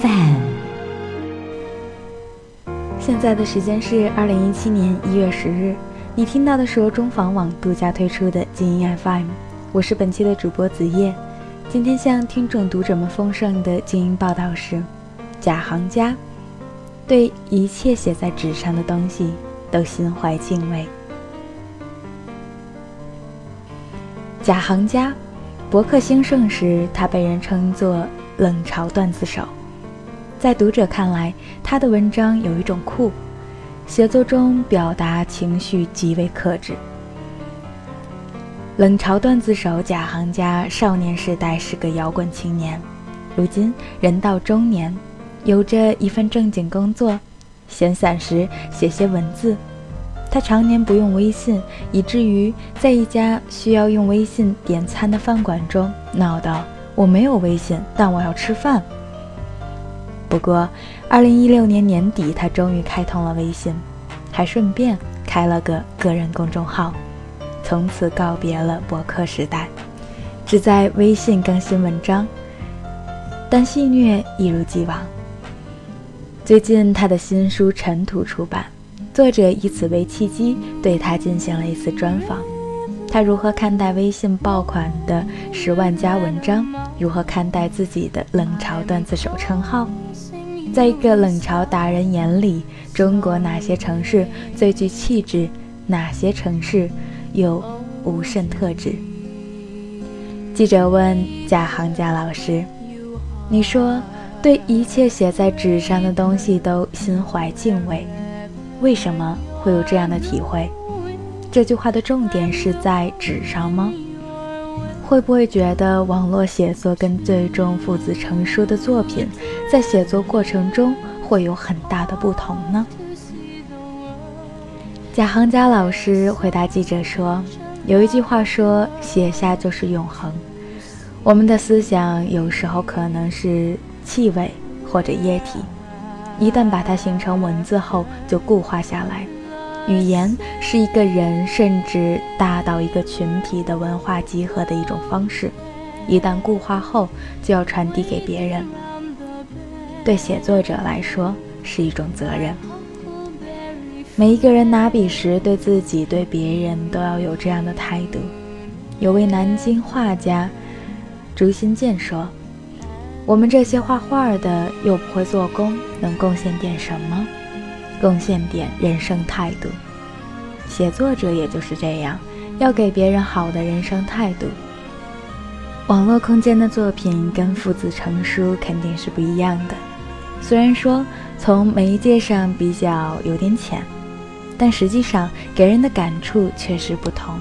FM，现在的时间是二零一七年一月十日，你听到的是由中房网独家推出的精英 FM，我是本期的主播子夜。今天向听众读者们奉上的精英报道是：假行家对一切写在纸上的东西都心怀敬畏。假行家，博客兴盛时，他被人称作冷嘲段子手。在读者看来，他的文章有一种酷，写作中表达情绪极为克制。冷嘲段子手贾行家少年时代是个摇滚青年，如今人到中年，有着一份正经工作，闲散时写些文字。他常年不用微信，以至于在一家需要用微信点餐的饭馆中闹道：“我没有微信，但我要吃饭。”不过，二零一六年年底，他终于开通了微信，还顺便开了个个人公众号，从此告别了博客时代，只在微信更新文章。但戏谑一如既往。最近，他的新书《尘土》出版，作者以此为契机，对他进行了一次专访。他如何看待微信爆款的十万加文章？如何看待自己的冷嘲段子手称号？在一个冷嘲达人眼里，中国哪些城市最具气质？哪些城市有无甚特质？记者问贾行家老师：“你说对一切写在纸上的东西都心怀敬畏，为什么会有这样的体会？这句话的重点是在纸上吗？”会不会觉得网络写作跟最终父子成书的作品，在写作过程中会有很大的不同呢？贾行家老师回答记者说：“有一句话说，写下就是永恒。我们的思想有时候可能是气味或者液体，一旦把它形成文字后，就固化下来。”语言是一个人甚至大到一个群体的文化集合的一种方式，一旦固化后，就要传递给别人。对写作者来说是一种责任。每一个人拿笔时，对自己、对别人都要有这样的态度。有位南京画家朱新建说：“我们这些画画的又不会做工，能贡献点什么？”贡献点人生态度，写作者也就是这样，要给别人好的人生态度。网络空间的作品跟父子成书肯定是不一样的，虽然说从媒介上比较有点浅，但实际上给人的感触确实不同。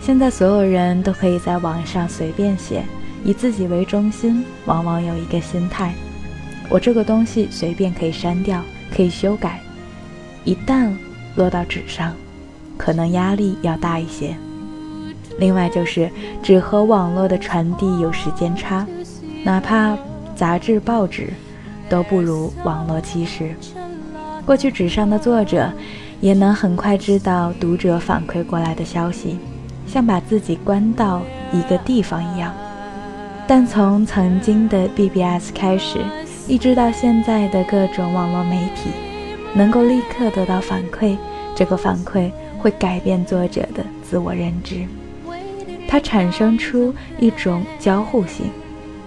现在所有人都可以在网上随便写，以自己为中心，往往有一个心态：我这个东西随便可以删掉，可以修改。一旦落到纸上，可能压力要大一些。另外就是纸和网络的传递有时间差，哪怕杂志报纸都不如网络及时。过去纸上的作者也能很快知道读者反馈过来的消息，像把自己关到一个地方一样。但从曾经的 BBS 开始，一直到现在的各种网络媒体。能够立刻得到反馈，这个反馈会改变作者的自我认知，它产生出一种交互性，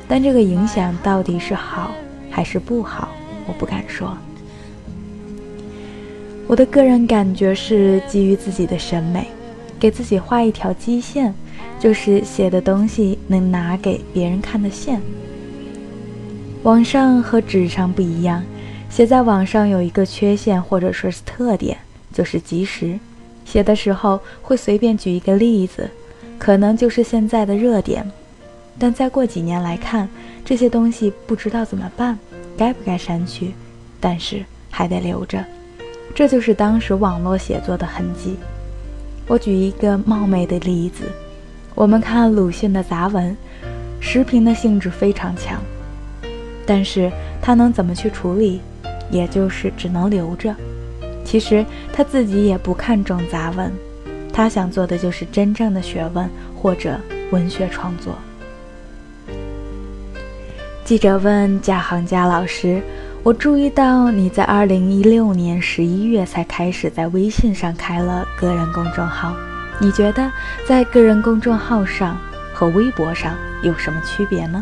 但这个影响到底是好还是不好，我不敢说。我的个人感觉是基于自己的审美，给自己画一条基线，就是写的东西能拿给别人看的线。网上和纸上不一样。写在网上有一个缺陷或者说是特点，就是及时。写的时候会随便举一个例子，可能就是现在的热点，但再过几年来看，这些东西不知道怎么办，该不该删去，但是还得留着。这就是当时网络写作的痕迹。我举一个冒昧的例子，我们看鲁迅的杂文，时评的性质非常强，但是他能怎么去处理，也就是只能留着。其实他自己也不看重杂文，他想做的就是真正的学问或者文学创作。记者问贾行家老师：“我注意到你在二零一六年十一月才开始在微信上开了个人公众号，你觉得在个人公众号上和微博上有什么区别呢？”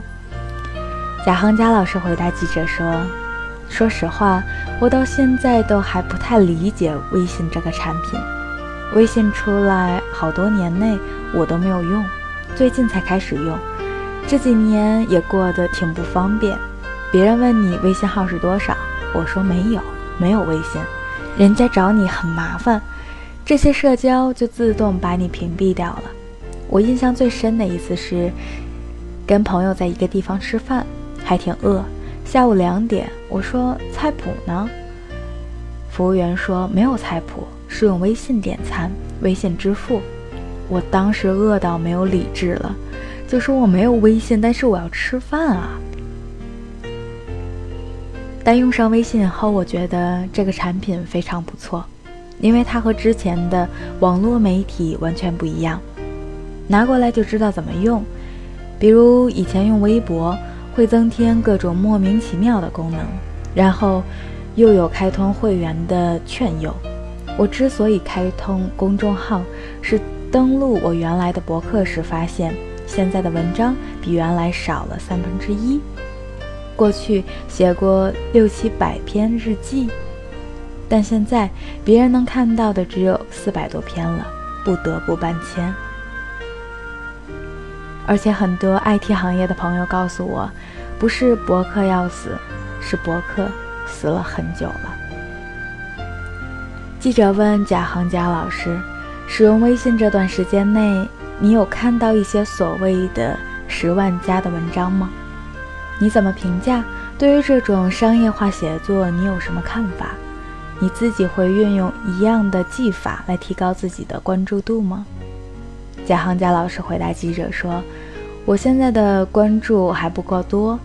贾行家老师回答记者说：“说实话，我到现在都还不太理解微信这个产品。微信出来好多年内我都没有用，最近才开始用。”这几年也过得挺不方便，别人问你微信号是多少，我说没有，没有微信，人家找你很麻烦，这些社交就自动把你屏蔽掉了。我印象最深的一次是跟朋友在一个地方吃饭，还挺饿，下午两点，我说菜谱呢？服务员说没有菜谱，是用微信点餐，微信支付。我当时饿到没有理智了。就说我没有微信，但是我要吃饭啊。但用上微信后，我觉得这个产品非常不错，因为它和之前的网络媒体完全不一样。拿过来就知道怎么用，比如以前用微博会增添各种莫名其妙的功能，然后又有开通会员的劝诱。我之所以开通公众号，是登录我原来的博客时发现。现在的文章比原来少了三分之一。过去写过六七百篇日记，但现在别人能看到的只有四百多篇了，不得不搬迁。而且很多 IT 行业的朋友告诉我，不是博客要死，是博客死了很久了。记者问贾行家老师：“使用微信这段时间内。”你有看到一些所谓的十万加的文章吗？你怎么评价？对于这种商业化写作，你有什么看法？你自己会运用一样的技法来提高自己的关注度吗？贾行家老师回答记者说：“我现在的关注还不够多，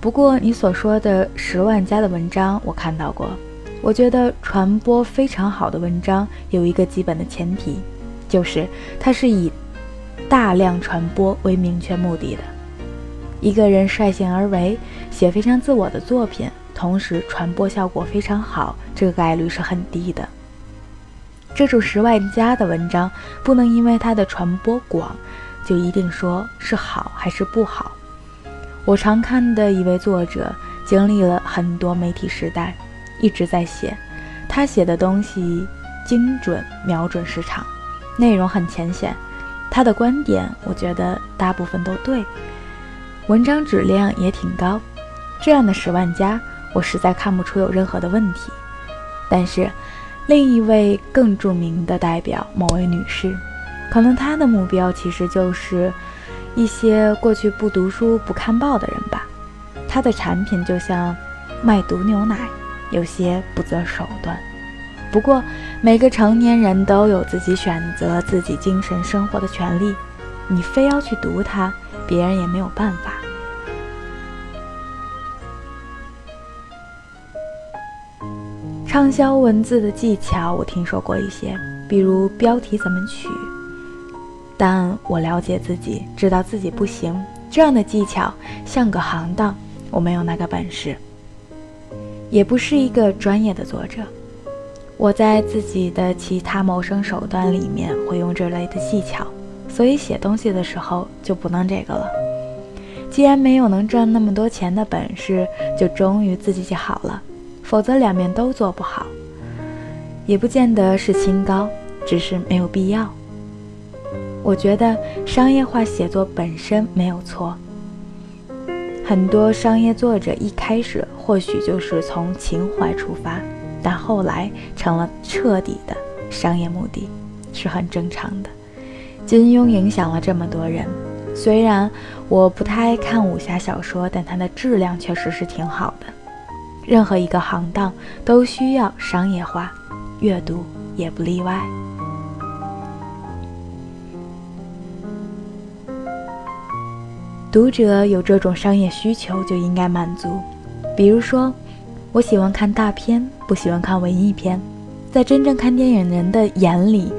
不过你所说的十万加的文章我看到过。我觉得传播非常好的文章有一个基本的前提，就是它是以。”大量传播为明确目的的一个人率性而为，写非常自我的作品，同时传播效果非常好，这个概率是很低的。这种十万加的文章，不能因为它的传播广，就一定说是好还是不好。我常看的一位作者，经历了很多媒体时代，一直在写，他写的东西精准瞄准市场，内容很浅显。他的观点，我觉得大部分都对，文章质量也挺高。这样的十万加，我实在看不出有任何的问题。但是，另一位更著名的代表某位女士，可能她的目标其实就是一些过去不读书、不看报的人吧。她的产品就像卖毒牛奶，有些不择手段。不过，每个成年人都有自己选择自己精神生活的权利。你非要去读它，别人也没有办法。畅销文字的技巧，我听说过一些，比如标题怎么取。但我了解自己，知道自己不行。这样的技巧像个行当，我没有那个本事，也不是一个专业的作者。我在自己的其他谋生手段里面会用这类的技巧，所以写东西的时候就不弄这个了。既然没有能赚那么多钱的本事，就忠于自己就好了，否则两面都做不好，也不见得是清高，只是没有必要。我觉得商业化写作本身没有错，很多商业作者一开始或许就是从情怀出发。但后来成了彻底的商业目的，是很正常的。金庸影响了这么多人，虽然我不太爱看武侠小说，但它的质量确实是挺好的。任何一个行当都需要商业化，阅读也不例外。读者有这种商业需求就应该满足。比如说，我喜欢看大片，不喜欢看文艺片。在真正看电影人的眼里，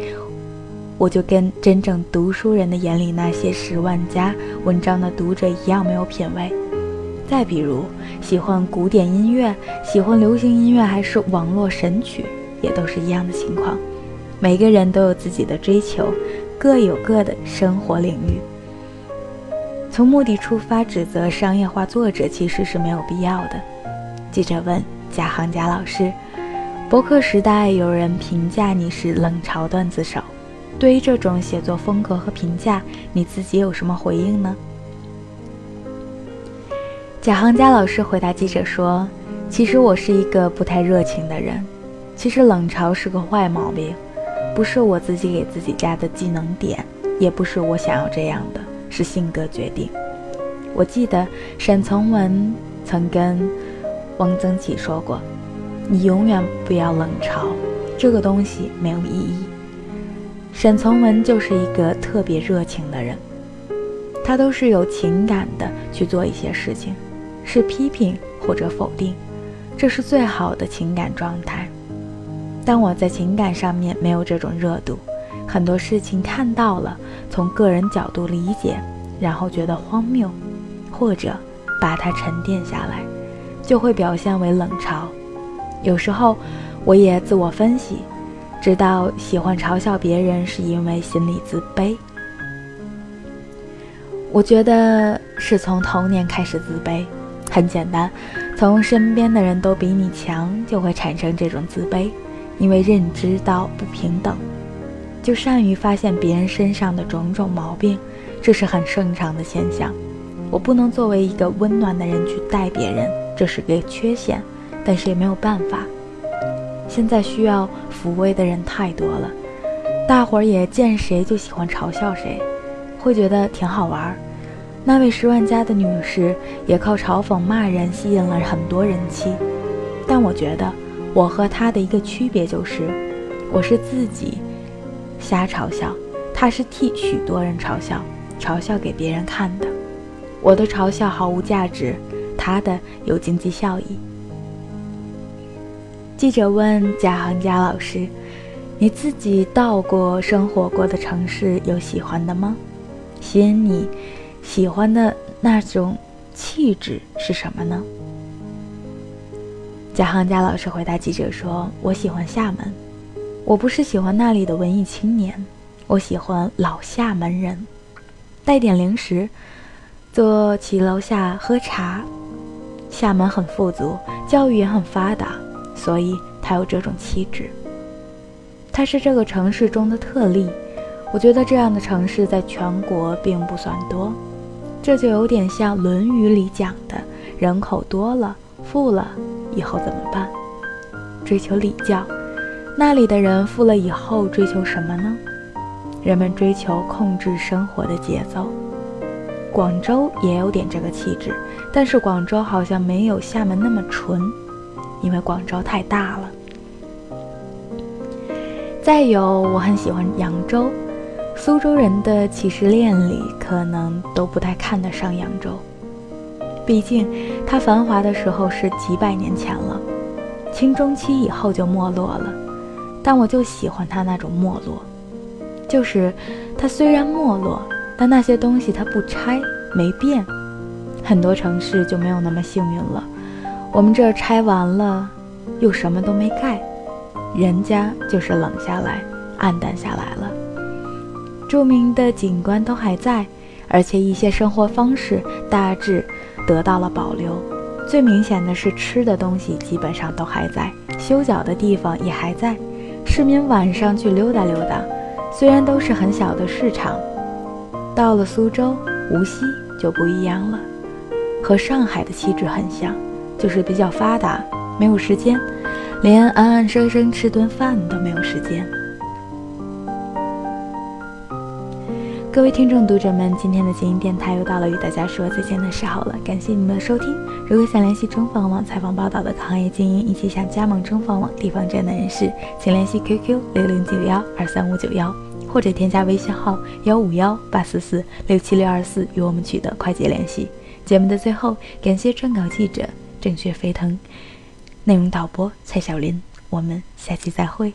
我就跟真正读书人的眼里那些十万加文章的读者一样没有品位。再比如，喜欢古典音乐、喜欢流行音乐还是网络神曲，也都是一样的情况。每个人都有自己的追求，各有各的生活领域。从目的出发指责商业化作者，其实是没有必要的。记者问贾行贾老师：“博客时代有人评价你是冷嘲段子手，对于这种写作风格和评价，你自己有什么回应呢？”贾行贾老师回答记者说：“其实我是一个不太热情的人，其实冷嘲是个坏毛病，不是我自己给自己加的技能点，也不是我想要这样的。”是性格决定。我记得沈从文曾跟汪曾祺说过：“你永远不要冷嘲，这个东西没有意义。”沈从文就是一个特别热情的人，他都是有情感的去做一些事情，是批评或者否定，这是最好的情感状态。当我在情感上面没有这种热度。很多事情看到了，从个人角度理解，然后觉得荒谬，或者把它沉淀下来，就会表现为冷嘲。有时候我也自我分析，知道喜欢嘲笑别人是因为心里自卑。我觉得是从童年开始自卑，很简单，从身边的人都比你强，就会产生这种自卑，因为认知到不平等。就善于发现别人身上的种种毛病，这是很正常的现象。我不能作为一个温暖的人去待别人，这是个缺陷，但是也没有办法。现在需要抚慰的人太多了，大伙儿也见谁就喜欢嘲笑谁，会觉得挺好玩儿。那位十万加的女士也靠嘲讽骂人吸引了很多人气，但我觉得我和她的一个区别就是，我是自己。瞎嘲笑，她是替许多人嘲笑，嘲笑给别人看的。我的嘲笑毫无价值，她的有经济效益。记者问贾行家老师：“你自己到过、生活过的城市有喜欢的吗？吸引你喜欢的那种气质是什么呢？”贾行家老师回答记者说：“我喜欢厦门。”我不是喜欢那里的文艺青年，我喜欢老厦门人，带点零食，坐骑楼下喝茶。厦门很富足，教育也很发达，所以他有这种气质。他是这个城市中的特例，我觉得这样的城市在全国并不算多。这就有点像《论语》里讲的：人口多了，富了，以后怎么办？追求礼教。那里的人富了以后追求什么呢？人们追求控制生活的节奏。广州也有点这个气质，但是广州好像没有厦门那么纯，因为广州太大了。再有，我很喜欢扬州，苏州人的鄙视链里可能都不太看得上扬州，毕竟它繁华的时候是几百年前了，清中期以后就没落了。但我就喜欢它那种没落，就是它虽然没落，但那些东西它不拆没变。很多城市就没有那么幸运了，我们这儿拆完了，又什么都没盖，人家就是冷下来、暗淡下来了。著名的景观都还在，而且一些生活方式大致得到了保留。最明显的是吃的东西基本上都还在，修脚的地方也还在。市民晚上去溜达溜达，虽然都是很小的市场，到了苏州、无锡就不一样了，和上海的气质很像，就是比较发达，没有时间，连安安生生吃顿饭都没有时间。各位听众、读者们，今天的精英电台又到了与大家说再见的时候了，感谢你们的收听。如果想联系中房网采访报道的行业精英，以及想加盟中房网地方站的人士，请联系 QQ 六零九幺二三五九幺，或者添加微信号幺五幺八四四六七六二四与我们取得快捷联系。节目的最后，感谢撰稿记者郑雪飞腾，内容导播蔡小林，我们下期再会。